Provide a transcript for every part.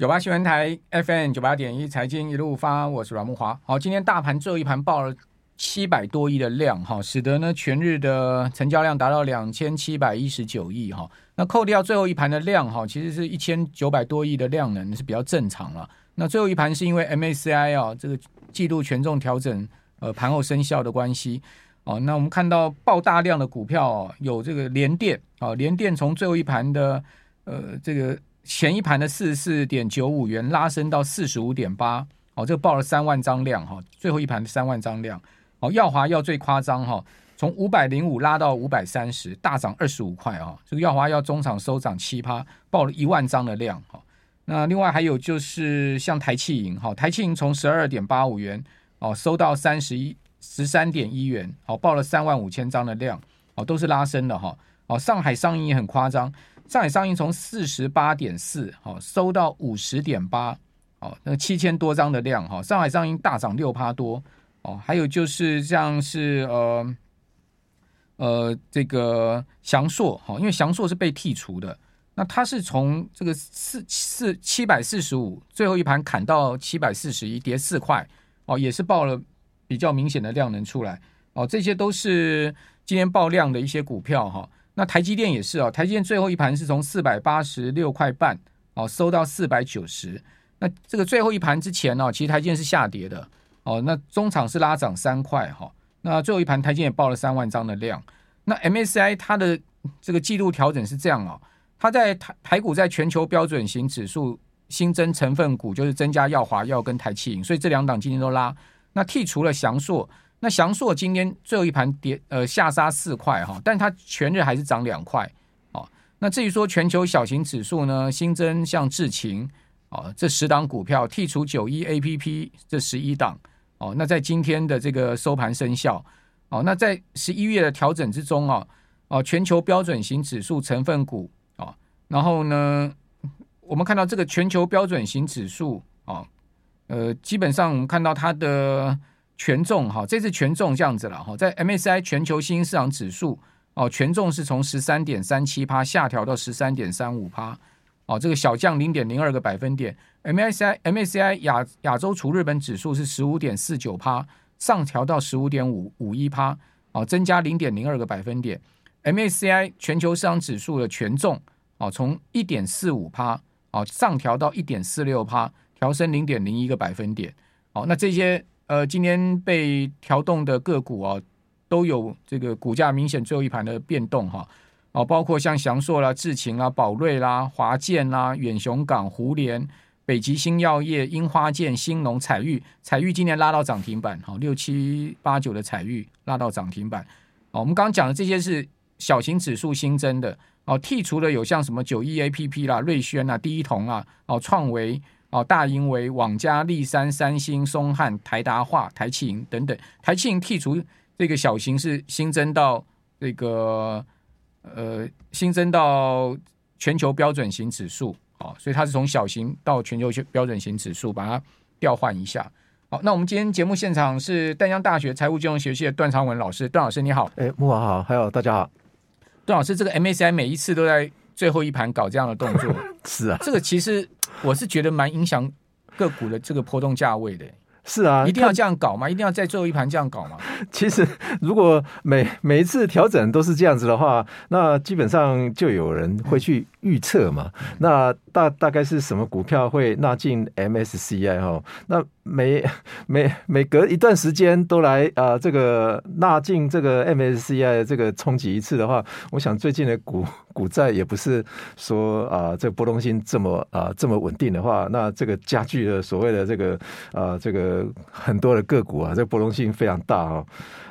九八新闻台 FM 九八点一财经一路发，我是阮木华。好，今天大盘最后一盘报了七百多亿的量，哈，使得呢全日的成交量达到两千七百一十九亿，哈。那扣掉最后一盘的量，哈，其实是一千九百多亿的量能是比较正常了。那最后一盘是因为 MACI 啊这个季度权重调整，呃，盘后生效的关系，哦，那我们看到爆大量的股票有这个联电，啊，联电从最后一盘的呃这个。前一盘的四十四点九五元拉升到四十五点八，哦，这个报了三万张量哈，最后一盘的三万张量，哦，耀华要最夸张哈，从五百零五拉到五百三十，大涨二十五块啊，这个耀华要中场收涨七趴，报了一万张的量哈。那另外还有就是像台企银哈，台企银从十二点八五元哦收到三十一十三点一元，哦，报了三万五千张的量，哦，都是拉升的哈，哦，上海商银也很夸张。上海商银从四十八点四，好收到五十点八，哦，那七千多张的量，哈，上海商银大涨六趴多，哦，还有就是像是呃呃这个祥硕，哈，因为祥硕是被剔除的，那它是从这个四四七百四十五最后一盘砍到七百四十一，跌四块，哦，也是报了比较明显的量能出来，哦，这些都是今天爆量的一些股票，哈。那台积电也是哦，台积电最后一盘是从四百八十六块半哦收到四百九十，那这个最后一盘之前哦，其实台积电是下跌的哦，那中场是拉涨三块哈，那最后一盘台积电也报了三万张的量。那 M S I 它的这个季度调整是这样哦，它在台台股在全球标准型指数新增成分股就是增加耀华药跟台企银，所以这两档今天都拉。那剔除了祥硕。那祥硕今天最后一盘跌，呃，下杀四块哈，但它全日还是涨两块哦。那至于说全球小型指数呢，新增像智勤哦，这十档股票剔除九一 A P P 这十一档哦，那在今天的这个收盘生效哦。那在十一月的调整之中哦，哦，全球标准型指数成分股哦，然后呢，我们看到这个全球标准型指数哦，呃，基本上我们看到它的。权重哈，这次权重这样子了哈，在 MSCI 全球新兴市场指数哦，权重是从十三点三七趴下调到十三点三五趴哦，这个小降零点零二个百分点。MSCI MSCI 亚亚洲除日本指数是十五点四九趴，上调到十五点五五一趴哦，增加零点零二个百分点。MSCI 全球市场指数的权重哦，从一点四五趴哦，上调到一点四六趴，调升零点零一个百分点。哦，那这些。呃，今天被调动的个股啊，都有这个股价明显最后一盘的变动哈，哦，包括像祥硕啦、智勤啦、宝瑞啦、华健啦、远雄港、胡连、北极星药业、樱花箭、兴农、采钰，采钰今年拉到涨停板，哈，六七八九的采钰拉到涨停板。哦，我们刚刚讲的这些是小型指数新增的，哦，剔除了有像什么九一 A P P 啦、瑞轩啊、第一铜啊、哦，创维。哦，大银为、网家、立山、三星、松汉、台达化、台企银等等，台企银剔除这个小型是新增到这个呃新增到全球标准型指数，哦，所以它是从小型到全球标准型指数把它调换一下。好，那我们今天节目现场是淡江大学财务金融学系的段昌文老师，段老师你好。哎，木华好，还有大家好。段老师，这个 MSCI 每一次都在最后一盘搞这样的动作，是啊，这个其实。我是觉得蛮影响个股的这个波动价位的。是啊，一定要这样搞吗？一定要在最后一盘这样搞吗？其实，如果每每一次调整都是这样子的话，那基本上就有人会去预测嘛。嗯、那大大概是什么股票会纳进 MSCI 哈？那每 每每隔一段时间都来啊、呃，这个纳进这个 MSCI 这个冲击一次的话，我想最近的股股债也不是说啊、呃，这个波动性这么啊、呃、这么稳定的话，那这个加剧了所谓的这个啊、呃、这个。呃很多的个股啊，这个波动性非常大哦。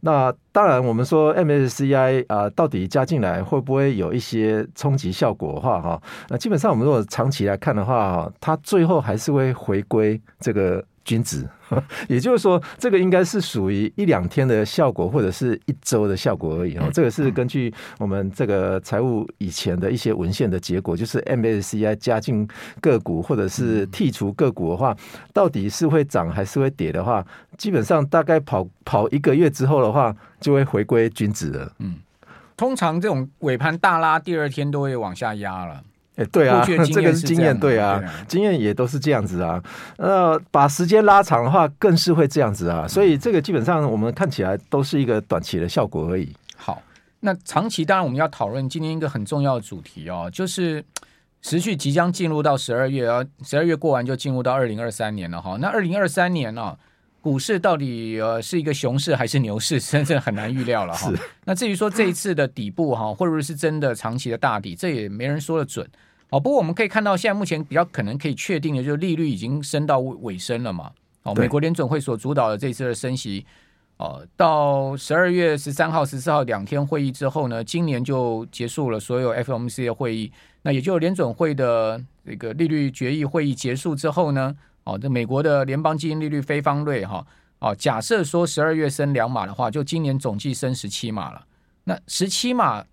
那当然，我们说 MSCI 啊，到底加进来会不会有一些冲击效果的话，哈，那基本上我们如果长期来看的话哈，它最后还是会回归这个。均值，也就是说，这个应该是属于一两天的效果，或者是一周的效果而已哦。这个是根据我们这个财务以前的一些文献的结果，就是 MSCI 加进个股或者是剔除个股的话，到底是会涨还是会跌的话，基本上大概跑跑一个月之后的话，就会回归均值了。嗯，通常这种尾盘大拉，第二天都会往下压了。哎，对啊，这个是经验，对啊，经验也都是这样子啊。呃，把时间拉长的话，更是会这样子啊。所以这个基本上我们看起来都是一个短期的效果而已。好，那长期当然我们要讨论今天一个很重要的主题哦，就是持续即将进入到十二月啊，十二月过完就进入到二零二三年了哈。那二零二三年呢，股市到底呃是一个熊市还是牛市，真正很难预料了哈。那至于说这一次的底部哈，会不会是真的长期的大底，这也没人说的准。哦，不过我们可以看到，现在目前比较可能可以确定的，就是利率已经升到尾声了嘛。哦，美国联准会所主导的这次的升息，哦，到十二月十三号、十四号两天会议之后呢，今年就结束了所有 FOMC 的会议。那也就联准会的这个利率决议会议结束之后呢，哦，这美国的联邦基金利率非方瑞哈，哦，假设说十二月升两码的话，就今年总计升十七码了。那十七码。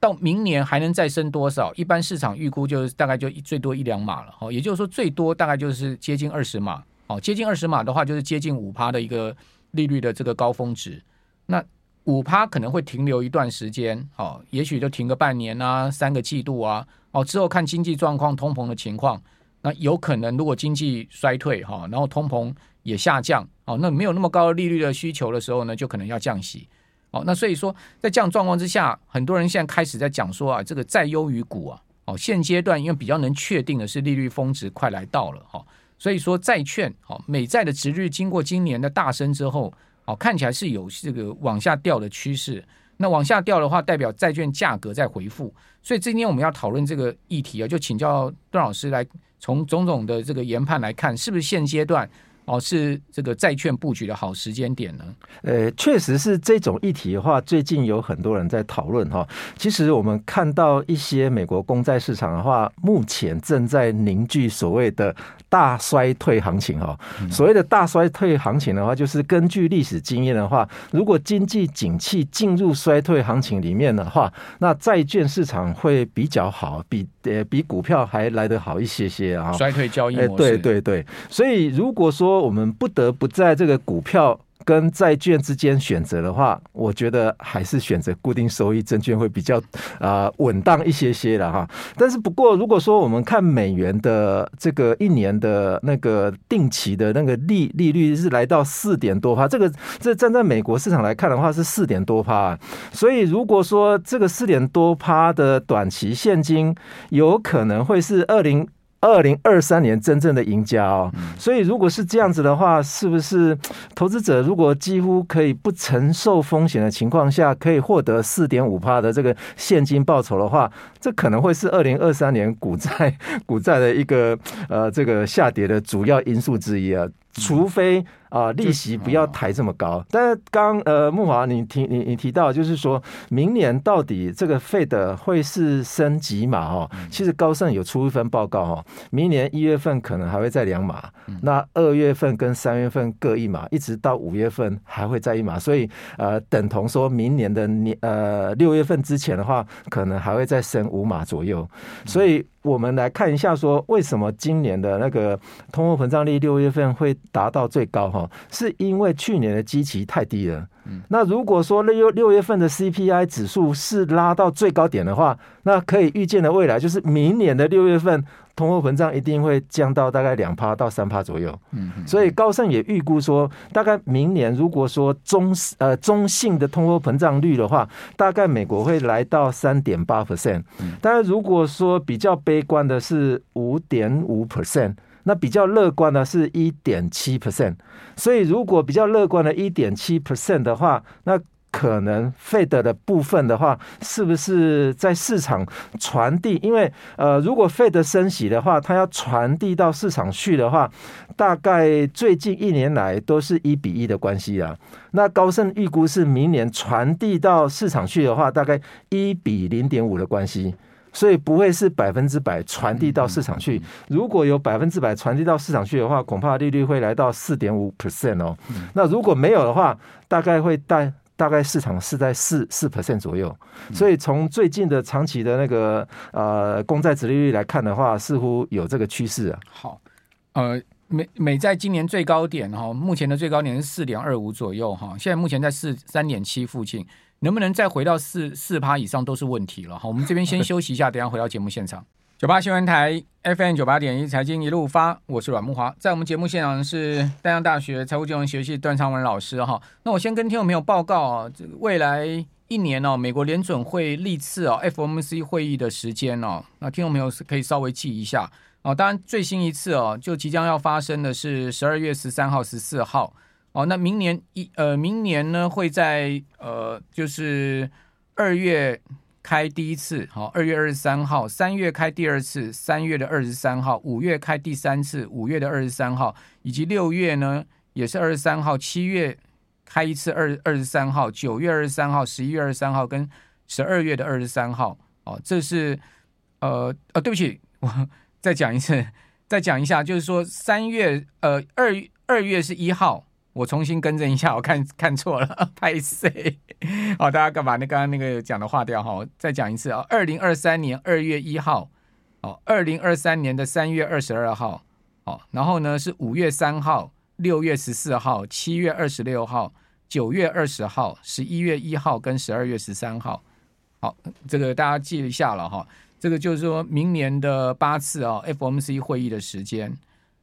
到明年还能再升多少？一般市场预估就是大概就最多一两码了，哦，也就是说最多大概就是接近二十码，哦，接近二十码的话就是接近五趴的一个利率的这个高峰值。那五趴可能会停留一段时间，哦，也许就停个半年啊，三个季度啊，哦，之后看经济状况、通膨的情况，那有可能如果经济衰退哈，然后通膨也下降，哦，那没有那么高的利率的需求的时候呢，就可能要降息。哦，那所以说，在这样状况之下，很多人现在开始在讲说啊，这个债优于股啊，哦，现阶段因为比较能确定的是利率峰值快来到了哈，所以说债券，哦，美债的殖率经过今年的大升之后，哦，看起来是有这个往下掉的趋势。那往下掉的话，代表债券价格在回复。所以今天我们要讨论这个议题啊，就请教段老师来从种种的这个研判来看，是不是现阶段？哦，是这个债券布局的好时间点呢？呃，确实是这种议题的话，最近有很多人在讨论哈。其实我们看到一些美国公债市场的话，目前正在凝聚所谓的大衰退行情哈。所谓的大衰退行情的话，就是根据历史经验的话，如果经济景气进入衰退行情里面的话，那债券市场会比较好，比呃比股票还来得好一些些啊。衰退交易模式，对对对。所以如果说我们不得不在这个股票跟债券之间选择的话，我觉得还是选择固定收益证券会比较啊稳当一些些的哈。但是不过，如果说我们看美元的这个一年的那个定期的那个利利率是来到四点多趴，这个这站在美国市场来看的话是四点多趴，所以如果说这个四点多趴的短期现金有可能会是二零。二零二三年真正的赢家哦，所以如果是这样子的话，是不是 投资者如果几乎可以不承受风险的情况下，可以获得四点五帕的这个现金报酬的话，这可能会是二零二三年股债 股债的一个呃这个下跌的主要因素之一啊。除非啊、呃，利息不要抬这么高。但是刚呃，木华你提你你提到，就是说明年到底这个 Fed 会是升几码哦？其实高盛有出一份报告哦，明年一月份可能还会再两码，那二月份跟三月份各一码，一直到五月份还会再一码，所以呃，等同说明年的年呃六月份之前的话，可能还会再升五码左右，所以。我们来看一下，说为什么今年的那个通货膨胀率六月份会达到最高？哈，是因为去年的基期太低了。嗯那如果说六六月份的 CPI 指数是拉到最高点的话，那可以预见的未来就是明年的六月份。通货膨胀一定会降到大概两趴到三趴左右，嗯，所以高盛也预估说，大概明年如果说中呃中性的通货膨胀率的话，大概美国会来到三点八 percent，但是如果说比较悲观的是五点五 percent，那比较乐观的是一点七 percent，所以如果比较乐观的一点七 percent 的话，那可能 Fed 的部分的话，是不是在市场传递？因为呃，如果 Fed 升息的话，它要传递到市场去的话，大概最近一年来都是一比一的关系啊。那高盛预估是明年传递到市场去的话，大概一比零点五的关系，所以不会是百分之百传递到市场去。如果有百分之百传递到市场去的话，恐怕利率会来到四点五 percent 哦。那如果没有的话，大概会带。大概市场是在四四 percent 左右，所以从最近的长期的那个呃公债殖利率来看的话，似乎有这个趋势啊。好，呃，美美在今年最高点哈，目前的最高点是四点二五左右哈，现在目前在四三点七附近，能不能再回到四四趴以上都是问题了哈。我们这边先休息一下，等下回到节目现场。九八新闻台 FM 九八点一财经一路发，我是阮慕华，在我们节目现场是丹阳大学财务金融学系段昌文老师哈。那我先跟听众朋友报告啊，这个未来一年哦，美国联准会历次哦 FOMC 会议的时间哦，那听众朋友是可以稍微记一下哦。当然最新一次哦，就即将要发生的是十二月十三号、十四号哦。那明年一呃，明年呢会在呃，就是二月。开第一次，好，二月二十三号；三月开第二次，三月的二十三号；五月开第三次，五月的二十三号，以及六月呢，也是二十三号；七月开一次，二二十三号；九月二十三号；十一月二十三号，跟十二月的二十三号。哦，这是呃呃，对不起，我再讲一次，再讲一下，就是说三月呃二二月是一号。我重新更正一下，我看看错了，拍谢。好，大家干嘛？那刚刚那个讲的划掉哈，再讲一次啊。二零二三年二月一号，哦，二零二三年的三月二十二号，哦，然后呢是五月三号、六月十四号、七月二十六号、九月二十号、十一月一号跟十二月十三号。好，这个大家记一下了哈。这个就是说明年的八次啊，FOMC 会议的时间。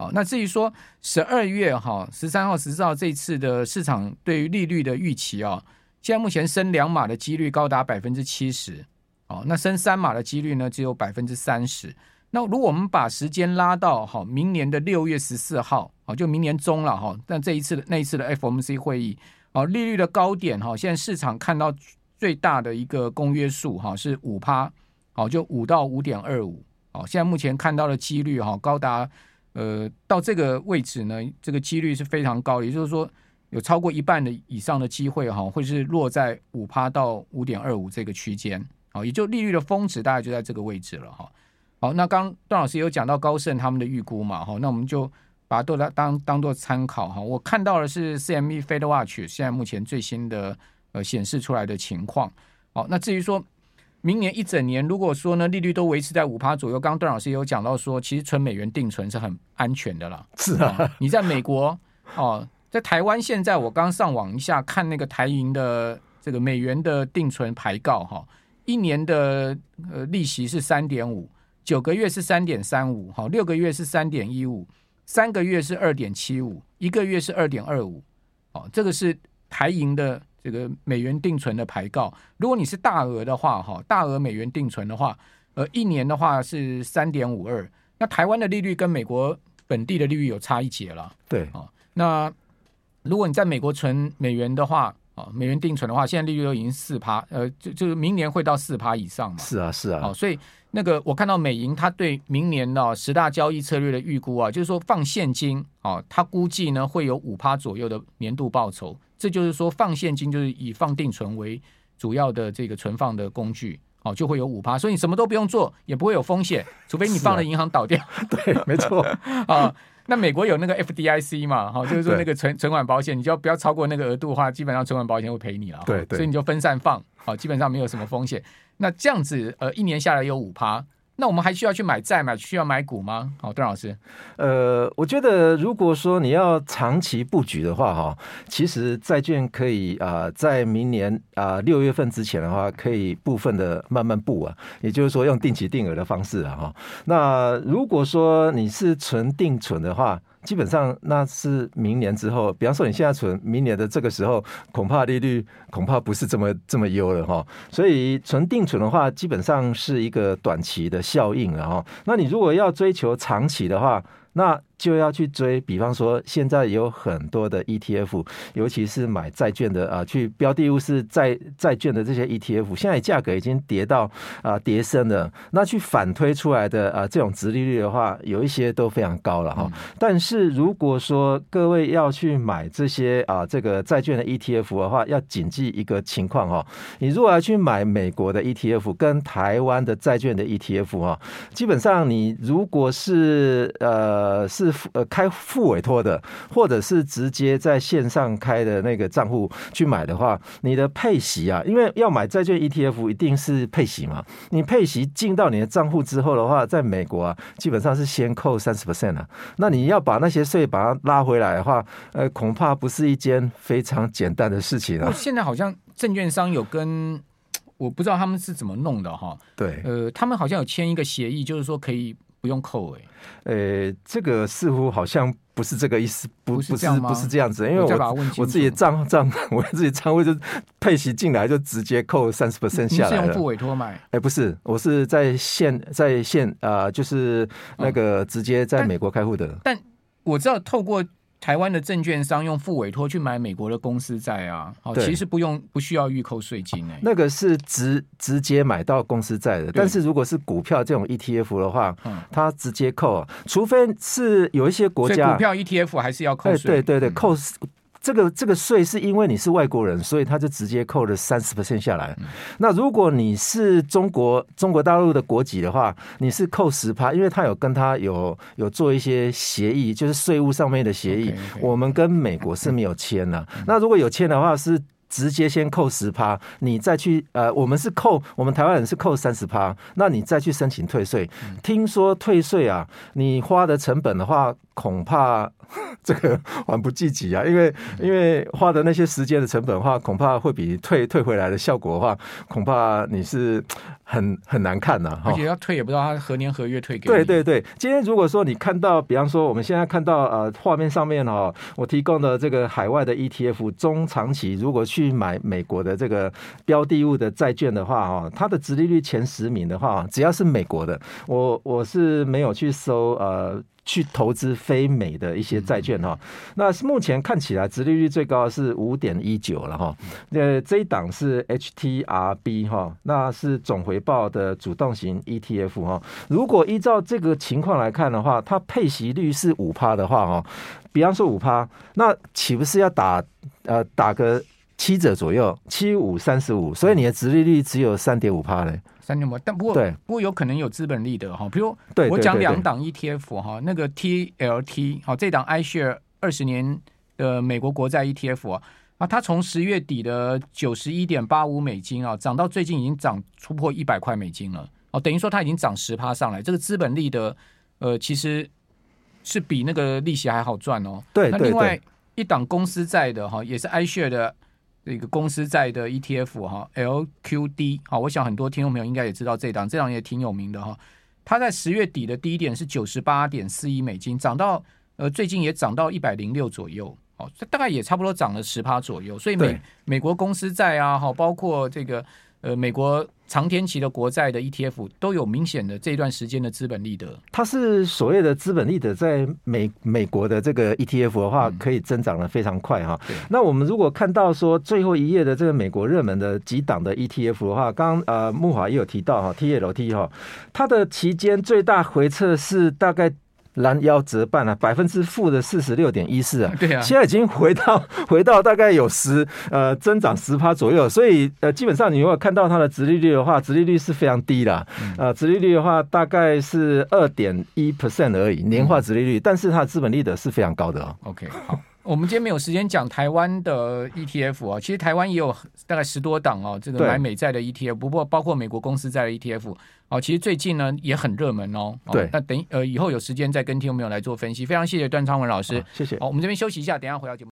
好，那至于说十二月哈十三号、十四号这次的市场对于利率的预期啊，现在目前升两码的几率高达百分之七十，哦，那升三码的几率呢只有百分之三十。那如果我们把时间拉到哈明年的六月十四号，哦，就明年中了哈，但这一次的那一次的 FOMC 会议，哦，利率的高点哈，现在市场看到最大的一个公约数哈是五趴，哦，就五到五点二五，哦，现在目前看到的几率哈高达。呃，到这个位置呢，这个几率是非常高，也就是说，有超过一半的以上的机会哈，会是落在五趴到五点二五这个区间，好，也就利率的峰值大概就在这个位置了哈。好，那刚段老师有讲到高盛他们的预估嘛，哈，那我们就把它都当当当做参考哈。我看到的是 CME Fed Watch 现在目前最新的呃显示出来的情况。好，那至于说。明年一整年，如果说呢，利率都维持在五趴左右，刚刚段老师也有讲到说，其实存美元定存是很安全的啦。是啊，哦、你在美国哦，在台湾现在我刚上网一下看那个台银的这个美元的定存牌告哈，一年的呃利息是三点五，九个月是三点三五，好，六个月是三点一五，三个月是二点七五，一个月是二点二五，哦，这个是台银的。这个美元定存的牌告，如果你是大额的话，哈，大额美元定存的话，呃，一年的话是三点五二。那台湾的利率跟美国本地的利率有差一截了，对啊。那如果你在美国存美元的话，啊，美元定存的话，现在利率都已经四趴，呃，就就是明年会到四趴以上嘛。是啊，是啊。哦，所以那个我看到美银它对明年的十大交易策略的预估啊，就是说放现金啊，它估计呢会有五趴左右的年度报酬。这就是说，放现金就是以放定存为主要的这个存放的工具，哦，就会有五趴，所以你什么都不用做，也不会有风险，除非你放了银行倒掉。啊、对，没错 啊。那美国有那个 FDIC 嘛，哈，就是说那个存存款保险，你就要不要超过那个额度的话，基本上存款保险会赔你了。对对，所以你就分散放，好，基本上没有什么风险。那这样子，呃，一年下来有五趴。那我们还需要去买债吗需要买股吗？好，段老师，呃，我觉得如果说你要长期布局的话，哈，其实债券可以啊、在明年啊六月份之前的话，可以部分的慢慢布啊，也就是说用定期定额的方式啊，哈。那如果说你是存定存的话，基本上那是明年之后，比方说你现在存，明年的这个时候，恐怕利率恐怕不是这么这么优了哈。所以存定存的话，基本上是一个短期的效应了哈。那你如果要追求长期的话，那就要去追，比方说现在有很多的 ETF，尤其是买债券的啊，去标的物是债债券的这些 ETF，现在价格已经跌到啊跌深了。那去反推出来的啊这种殖利率的话，有一些都非常高了哈。但是如果说各位要去买这些啊这个债券的 ETF 的话，要谨记一个情况哈，你如果要去买美国的 ETF 跟台湾的债券的 ETF 哈，基本上你如果是呃是呃，开付委托的，或者是直接在线上开的那个账户去买的话，你的配息啊，因为要买债券 ETF 一定是配息嘛。你配息进到你的账户之后的话，在美国啊，基本上是先扣三十 percent 啊。那你要把那些税把它拉回来的话，呃，恐怕不是一件非常简单的事情啊。现在好像证券商有跟。我不知道他们是怎么弄的哈。对，呃，他们好像有签一个协议，就是说可以不用扣哎。呃，这个似乎好像不是这个意思，不不是不是，这样子，因为我我，我自己账 账我自己仓位就配息进来就直接扣三十 percent 下来是用付委托买？哎，不是，我是在线在线啊、呃，就是那个直接在美国开户的。但我知道透过。台湾的证券商用副委托去买美国的公司债啊，好，其实不用不需要预扣税金诶。那个是直直接买到公司债的，但是如果是股票这种 ETF 的话，嗯，它直接扣，除非是有一些国家股票 ETF 还是要扣税，对对对，扣。这个这个税是因为你是外国人，所以他就直接扣了三十 percent 下来。那如果你是中国中国大陆的国籍的话，你是扣十趴，因为他有跟他有有做一些协议，就是税务上面的协议。我们跟美国是没有签的。那如果有签的话，是直接先扣十趴，你再去呃，我们是扣我们台湾人是扣三十趴，那你再去申请退税。听说退税啊，你花的成本的话，恐怕。这个还不积极啊，因为因为花的那些时间的成本的话，恐怕会比退退回来的效果的话，恐怕你是很很难看的、啊、哈。而且要退也不知道他何年何月退给你。对对对，今天如果说你看到，比方说我们现在看到呃画面上面哦，我提供的这个海外的 ETF 中长期，如果去买美国的这个标的物的债券的话哦，它的殖利率前十名的话，只要是美国的，我我是没有去搜呃。去投资非美的一些债券哈，那目前看起来殖利率最高是五点一九了哈。呃，这一档是 HTRB 哈，那是总回报的主动型 ETF 哈。如果依照这个情况来看的话，它配息率是五趴的话哈，比方说五趴，那岂不是要打呃打个七折左右，七五三十五，所以你的殖利率只有三点五帕嘞。三点五，但不过对不过有可能有资本利得哈，比如我讲两档 ETF 哈，那个 TLT 好，这档 iShare 二十年的美国国债 ETF 啊，啊，它从十月底的九十一点八五美金啊，涨到最近已经涨突破一百块美金了哦，等于说它已经涨十趴上来，这个资本利得呃其实是比那个利息还好赚哦。对，那另外一档公司债的哈，也是 iShare 的。这个公司债的 ETF 哈，LQD 好，我想很多听众朋友应该也知道这档，这档也挺有名的哈。它在十月底的低点是九十八点四亿美金，涨到呃最近也涨到一百零六左右，哦，大概也差不多涨了十趴左右。所以美美国公司债啊，哈，包括这个呃美国。长天期的国债的 ETF 都有明显的这段时间的资本利得，它是所谓的资本利得，在美美国的这个 ETF 的话，可以增长的非常快哈。嗯、那我们如果看到说最后一页的这个美国热门的几档的 ETF 的话，刚刚呃木华也有提到哈，TLT 哈，它的期间最大回撤是大概。拦腰折半了，百分之负的四十六点一四啊，对啊，现在已经回到 回到大概有十呃增长十趴左右，所以呃基本上你如果看到它的殖利率的话，殖利率是非常低的，呃殖利率的话大概是二点一 percent 而已，年化殖利率，但是它的资本利得是非常高的哦。OK，好。我们今天没有时间讲台湾的 ETF 啊，其实台湾也有大概十多档哦，这个买美债的 ETF，不过包括美国公司债的 ETF 哦，其实最近呢也很热门哦。对，那等呃以后有时间再跟听众朋友来做分析。非常谢谢段昌文老师，谢谢。好，我们这边休息一下，等一下回到节目。